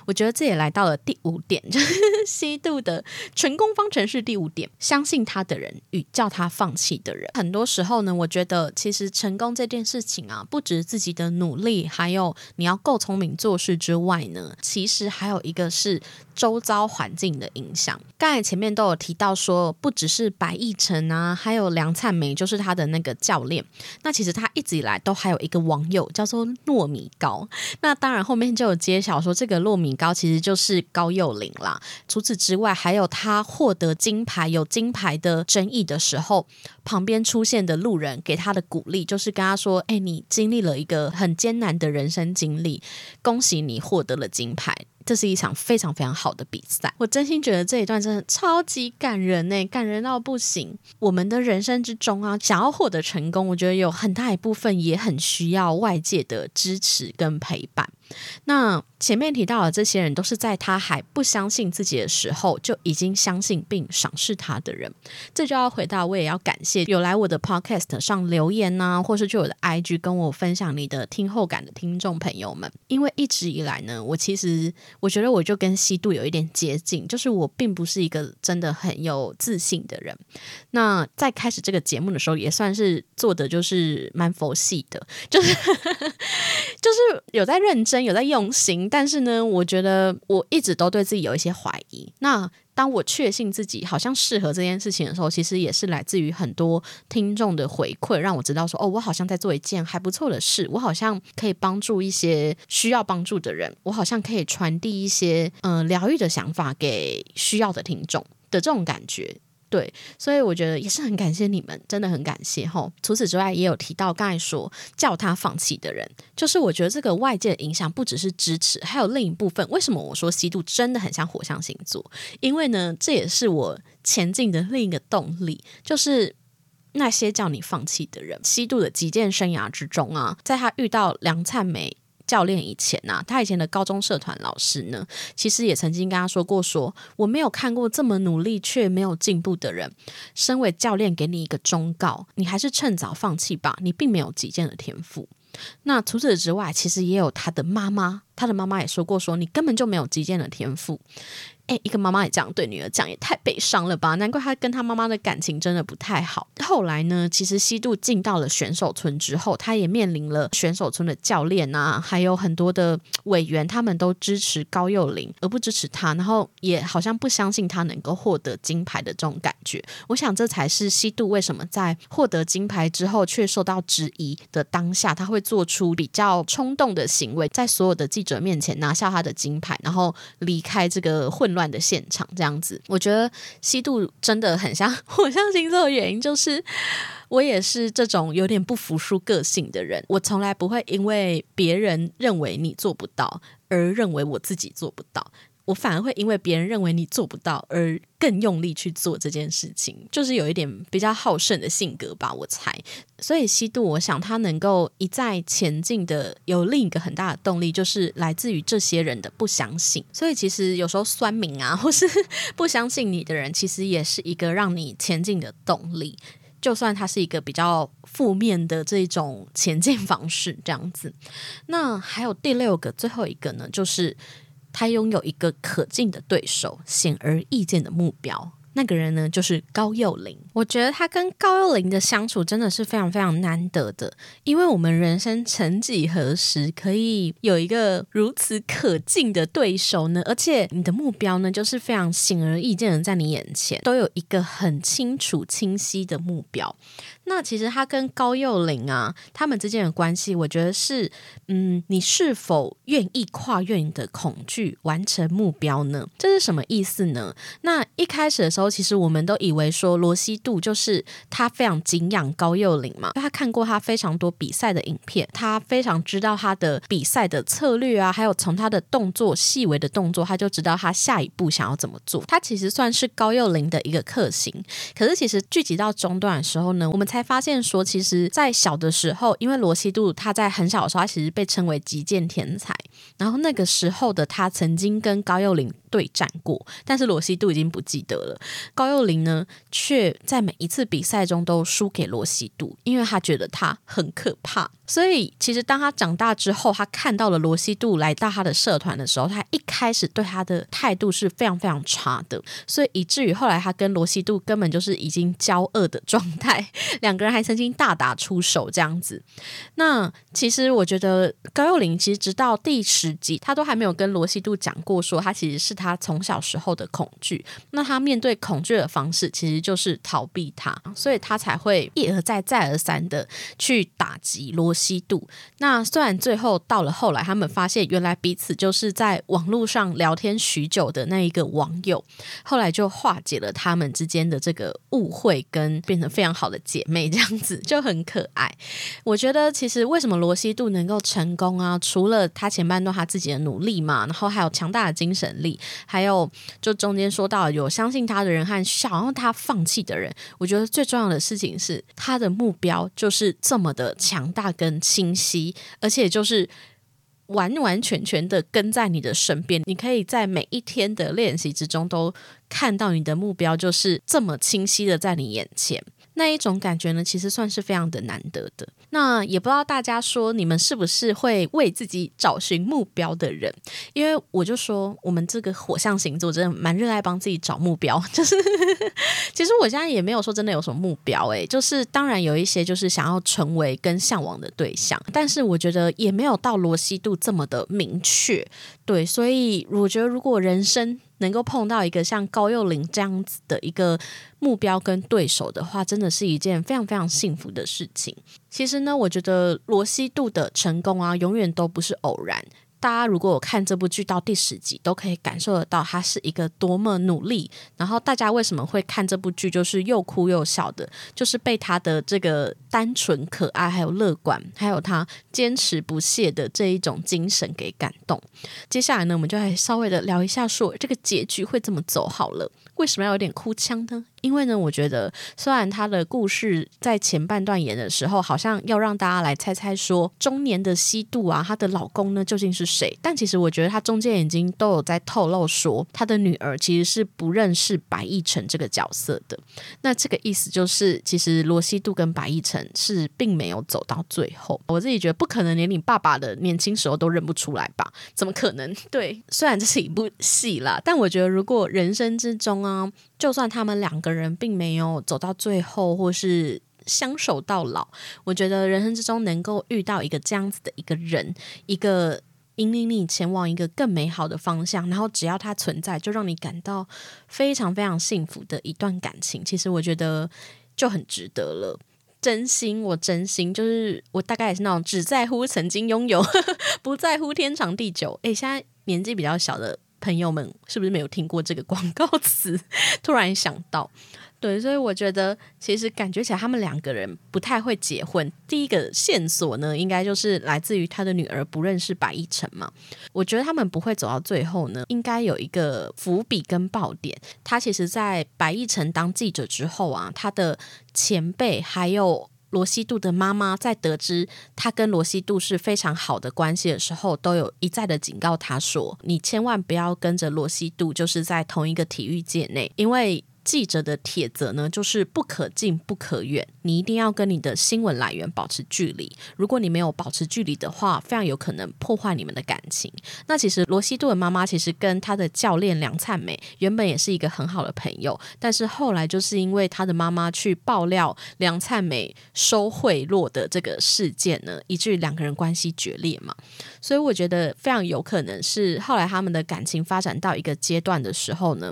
我觉得这也来到了第五点，就是西渡的成功方程式第五点：相信他的人与叫他放弃的人。很多时候呢，我觉得其实成功这件事情啊，不只。自己的努力，还有你要够聪明做事之外呢，其实还有一个是周遭环境的影响。刚才前面都有提到说，不只是白亦晨啊，还有梁灿梅，就是他的那个教练。那其实他一直以来都还有一个网友叫做糯米糕。那当然后面就有揭晓说，这个糯米糕其实就是高幼霖啦。除此之外，还有他获得金牌有金牌的争议的时候，旁边出现的路人给他的鼓励，就是跟他说：“哎，你经历了一一个很艰难的人生经历，恭喜你获得了金牌。”这是一场非常非常好的比赛，我真心觉得这一段真的超级感人呢，感人到不行。我们的人生之中啊，想要获得成功，我觉得有很大一部分也很需要外界的支持跟陪伴。那前面提到的这些人，都是在他还不相信自己的时候，就已经相信并赏识他的人。这就要回到，我也要感谢有来我的 podcast 上留言呐，或是就我的 IG 跟我分享你的听后感的听众朋友们。因为一直以来呢，我其实我觉得我就跟西渡有一点接近，就是我并不是一个真的很有自信的人。那在开始这个节目的时候，也算是做的就是蛮佛系的，就是 *laughs* 就是有在认真。有在用心，但是呢，我觉得我一直都对自己有一些怀疑。那当我确信自己好像适合这件事情的时候，其实也是来自于很多听众的回馈，让我知道说，哦，我好像在做一件还不错的事，我好像可以帮助一些需要帮助的人，我好像可以传递一些嗯疗愈的想法给需要的听众的这种感觉。对，所以我觉得也是很感谢你们，真的很感谢哈。除此之外，也有提到刚才说叫他放弃的人，就是我觉得这个外界的影响不只是支持，还有另一部分。为什么我说西渡真的很像火象星座？因为呢，这也是我前进的另一个动力，就是那些叫你放弃的人。西渡的击剑生涯之中啊，在他遇到梁灿梅。教练以前呐，他以前的高中社团老师呢，其实也曾经跟他说过：说我没有看过这么努力却没有进步的人。身为教练，给你一个忠告，你还是趁早放弃吧。你并没有击剑的天赋。那除此之外，其实也有他的妈妈，他的妈妈也说过：说你根本就没有击剑的天赋。哎，一个妈妈也这样对女儿讲，也太悲伤了吧！难怪她跟她妈妈的感情真的不太好。后来呢，其实西渡进到了选手村之后，他也面临了选手村的教练啊，还有很多的委员，他们都支持高幼霖，而不支持他，然后也好像不相信他能够获得金牌的这种感觉。我想这才是西渡为什么在获得金牌之后却受到质疑的当下，他会做出比较冲动的行为，在所有的记者面前拿下他的金牌，然后离开这个混。乱的现场这样子，我觉得西渡真的很像火象星座原因，就是我也是这种有点不服输个性的人，我从来不会因为别人认为你做不到而认为我自己做不到。我反而会因为别人认为你做不到而更用力去做这件事情，就是有一点比较好胜的性格吧，我猜。所以西渡，我想他能够一再前进的，有另一个很大的动力，就是来自于这些人的不相信。所以其实有时候酸民啊，或是 *laughs* 不相信你的人，其实也是一个让你前进的动力。就算他是一个比较负面的这种前进方式，这样子。那还有第六个，最后一个呢，就是。他拥有一个可敬的对手，显而易见的目标。那个人呢，就是高幼霖。我觉得他跟高幼霖的相处真的是非常非常难得的，因为我们人生曾几何时可以有一个如此可敬的对手呢？而且你的目标呢，就是非常显而易见的在你眼前，都有一个很清楚清晰的目标。那其实他跟高幼霖啊，他们之间的关系，我觉得是，嗯，你是否愿意跨越你的恐惧，完成目标呢？这是什么意思呢？那一开始的时候，其实我们都以为说罗西度就是他非常敬仰高幼霖嘛，他看过他非常多比赛的影片，他非常知道他的比赛的策略啊，还有从他的动作细微的动作，他就知道他下一步想要怎么做。他其实算是高幼霖的一个克星，可是其实聚集到中段的时候呢，我们才才发现说，其实，在小的时候，因为罗西度他在很小的时候，他其实被称为极剑天才。然后那个时候的他曾经跟高幼霖对战过，但是罗西度已经不记得了。高幼霖呢，却在每一次比赛中都输给罗西度，因为他觉得他很可怕。所以其实当他长大之后，他看到了罗西度来到他的社团的时候，他一开始对他的态度是非常非常差的，所以以至于后来他跟罗西度根本就是已经交恶的状态，*laughs* 两个人还曾经大打出手这样子。那其实我觉得高幼霖其实直到第十集，他都还没有跟罗西度讲过，说他其实是他从小时候的恐惧。那他面对恐惧的方式，其实就是逃避他，所以他才会一而再再而三的去打击罗西度。那虽然最后到了后来，他们发现原来彼此就是在网络上聊天许久的那一个网友，后来就化解了他们之间的这个误会，跟变成非常好的姐妹，这样子 *laughs* 就很可爱。我觉得其实为什么罗西度能够成功啊？除了他前半段他自己的努力嘛，然后还有强大的精神力，还有就中间说到有相信他的人和想要他放弃的人。我觉得最重要的事情是他的目标就是这么的强大跟清晰，而且就是完完全全的跟在你的身边。你可以在每一天的练习之中都看到你的目标就是这么清晰的在你眼前。那一种感觉呢，其实算是非常的难得的。那也不知道大家说，你们是不是会为自己找寻目标的人？因为我就说，我们这个火象星座真的蛮热爱帮自己找目标。*laughs* 就是，其实我现在也没有说真的有什么目标，诶，就是当然有一些就是想要成为跟向往的对象，但是我觉得也没有到罗西度这么的明确。对，所以我觉得如果人生，能够碰到一个像高幼霖这样子的一个目标跟对手的话，真的是一件非常非常幸福的事情。其实呢，我觉得罗西度的成功啊，永远都不是偶然。大家如果有看这部剧到第十集，都可以感受得到他是一个多么努力。然后大家为什么会看这部剧，就是又哭又笑的，就是被他的这个单纯可爱，还有乐观，还有他坚持不懈的这一种精神给感动。接下来呢，我们就来稍微的聊一下，说这个结局会怎么走好了。为什么要有点哭腔呢？因为呢，我觉得虽然他的故事在前半段演的时候，好像要让大家来猜猜说中年的西渡啊，她的老公呢究竟是谁？但其实我觉得他中间已经都有在透露说，他的女儿其实是不认识白亦辰这个角色的。那这个意思就是，其实罗西度跟白亦辰是并没有走到最后。我自己觉得不可能连你爸爸的年轻时候都认不出来吧？怎么可能？对，虽然这是一部戏啦，但我觉得如果人生之中啊。就算他们两个人并没有走到最后，或是相守到老，我觉得人生之中能够遇到一个这样子的一个人，一个引领你前往一个更美好的方向，然后只要他存在，就让你感到非常非常幸福的一段感情，其实我觉得就很值得了。真心，我真心就是我大概也是那种只在乎曾经拥有，*laughs* 不在乎天长地久。诶，现在年纪比较小的。朋友们是不是没有听过这个广告词？*laughs* 突然想到，对，所以我觉得其实感觉起来他们两个人不太会结婚。第一个线索呢，应该就是来自于他的女儿不认识白亦辰嘛。我觉得他们不会走到最后呢，应该有一个伏笔跟爆点。他其实，在白亦辰当记者之后啊，他的前辈还有。罗西度的妈妈在得知他跟罗西度是非常好的关系的时候，都有一再的警告他说：“你千万不要跟着罗西度，就是在同一个体育界内，因为。”记者的铁则呢，就是不可近不可远，你一定要跟你的新闻来源保持距离。如果你没有保持距离的话，非常有可能破坏你们的感情。那其实罗西度的妈妈其实跟他的教练梁灿美原本也是一个很好的朋友，但是后来就是因为他的妈妈去爆料梁灿美收贿赂的这个事件呢，以至于两个人关系决裂嘛。所以我觉得非常有可能是后来他们的感情发展到一个阶段的时候呢。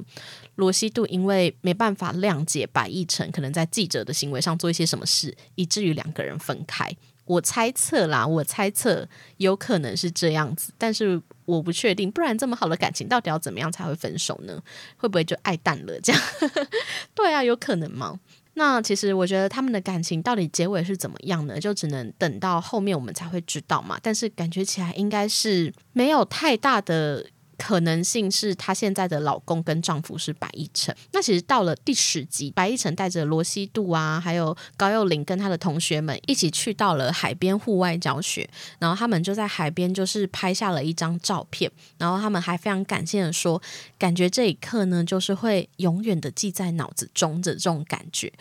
罗西度因为没办法谅解白亦辰可能在记者的行为上做一些什么事，以至于两个人分开。我猜测啦，我猜测有可能是这样子，但是我不确定。不然这么好的感情，到底要怎么样才会分手呢？会不会就爱淡了？这样 *laughs* 对啊，有可能吗？那其实我觉得他们的感情到底结尾是怎么样呢？就只能等到后面我们才会知道嘛。但是感觉起来应该是没有太大的。可能性是她现在的老公跟丈夫是白亦晨。那其实到了第十集，白亦晨带着罗西度啊，还有高幼霖跟他的同学们一起去到了海边户外教学，然后他们就在海边就是拍下了一张照片，然后他们还非常感谢的说，感觉这一刻呢，就是会永远的记在脑子中的这种感觉。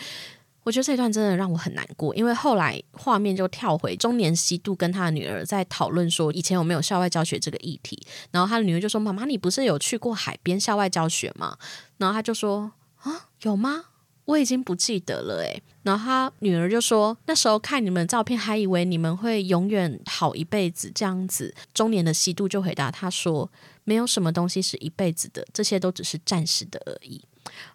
我觉得这段真的让我很难过，因为后来画面就跳回中年西渡跟他的女儿在讨论说以前有没有校外教学这个议题，然后他的女儿就说：“妈妈，你不是有去过海边校外教学吗？”然后他就说：“啊，有吗？我已经不记得了。”诶。然后他女儿就说：“那时候看你们照片，还以为你们会永远好一辈子这样子。”中年的西渡就回答他说：“没有什么东西是一辈子的，这些都只是暂时的而已。”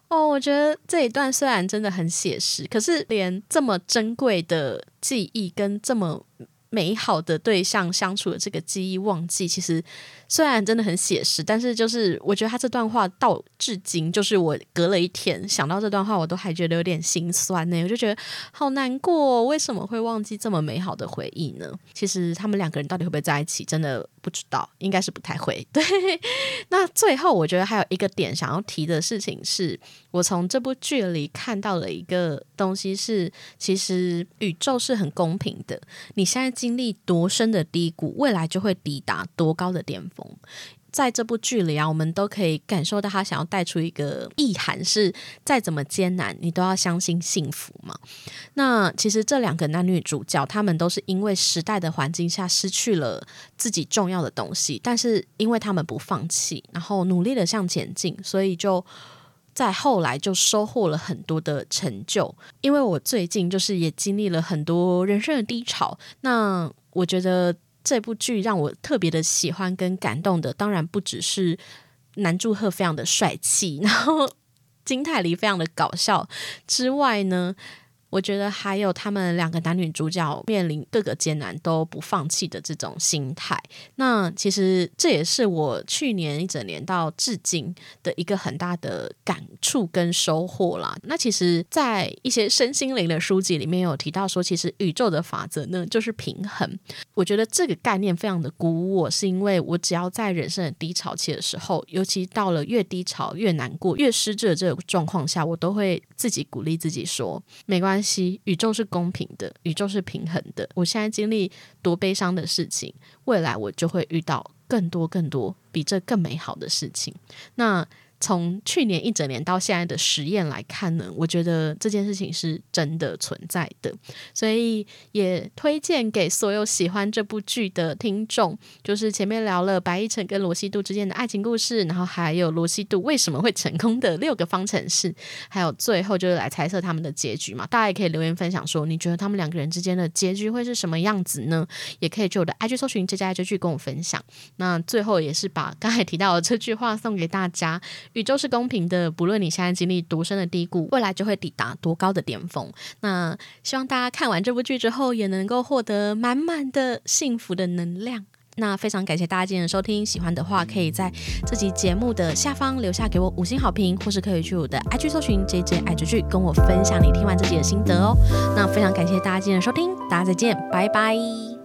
哦，我觉得这一段虽然真的很写实，可是连这么珍贵的记忆跟这么美好的对象相处的这个记忆忘记，其实。虽然真的很写实，但是就是我觉得他这段话到至今，就是我隔了一天想到这段话，我都还觉得有点心酸呢。我就觉得好难过，为什么会忘记这么美好的回忆呢？其实他们两个人到底会不会在一起，真的不知道，应该是不太会。对，那最后我觉得还有一个点想要提的事情是，我从这部剧里看到了一个东西，是其实宇宙是很公平的。你现在经历多深的低谷，未来就会抵达多高的巅峰。在这部剧里啊，我们都可以感受到他想要带出一个意涵，是再怎么艰难，你都要相信幸福嘛。那其实这两个男女主角，他们都是因为时代的环境下失去了自己重要的东西，但是因为他们不放弃，然后努力的向前进，所以就在后来就收获了很多的成就。因为我最近就是也经历了很多人生的低潮，那我觉得。这部剧让我特别的喜欢跟感动的，当然不只是男祝贺非常的帅气，*laughs* 然后金泰梨非常的搞笑之外呢。我觉得还有他们两个男女主角面临各个艰难都不放弃的这种心态，那其实这也是我去年一整年到至今的一个很大的感触跟收获啦。那其实，在一些身心灵的书籍里面有提到说，其实宇宙的法则呢就是平衡。我觉得这个概念非常的鼓舞我，是因为我只要在人生的低潮期的时候，尤其到了越低潮越难过、越失智的这个状况下，我都会自己鼓励自己说，没关系。关系，宇宙是公平的，宇宙是平衡的。我现在经历多悲伤的事情，未来我就会遇到更多更多比这更美好的事情。那。从去年一整年到现在的实验来看呢，我觉得这件事情是真的存在的，所以也推荐给所有喜欢这部剧的听众。就是前面聊了白亦晨跟罗西度之间的爱情故事，然后还有罗西度为什么会成功的六个方程式，还有最后就是来猜测他们的结局嘛。大家也可以留言分享说，你觉得他们两个人之间的结局会是什么样子呢？也可以去我的 IG 搜寻这家这剧跟我分享。那最后也是把刚才提到的这句话送给大家。宇宙是公平的，不论你现在经历多深的低谷，未来就会抵达多高的巅峰。那希望大家看完这部剧之后，也能够获得满满的幸福的能量。那非常感谢大家今天的收听，喜欢的话可以在这集节目的下方留下给我五星好评，或是可以去我的 IG 搜寻 JJ 爱追剧，跟我分享你听完这集的心得哦。那非常感谢大家今天的收听，大家再见，拜拜。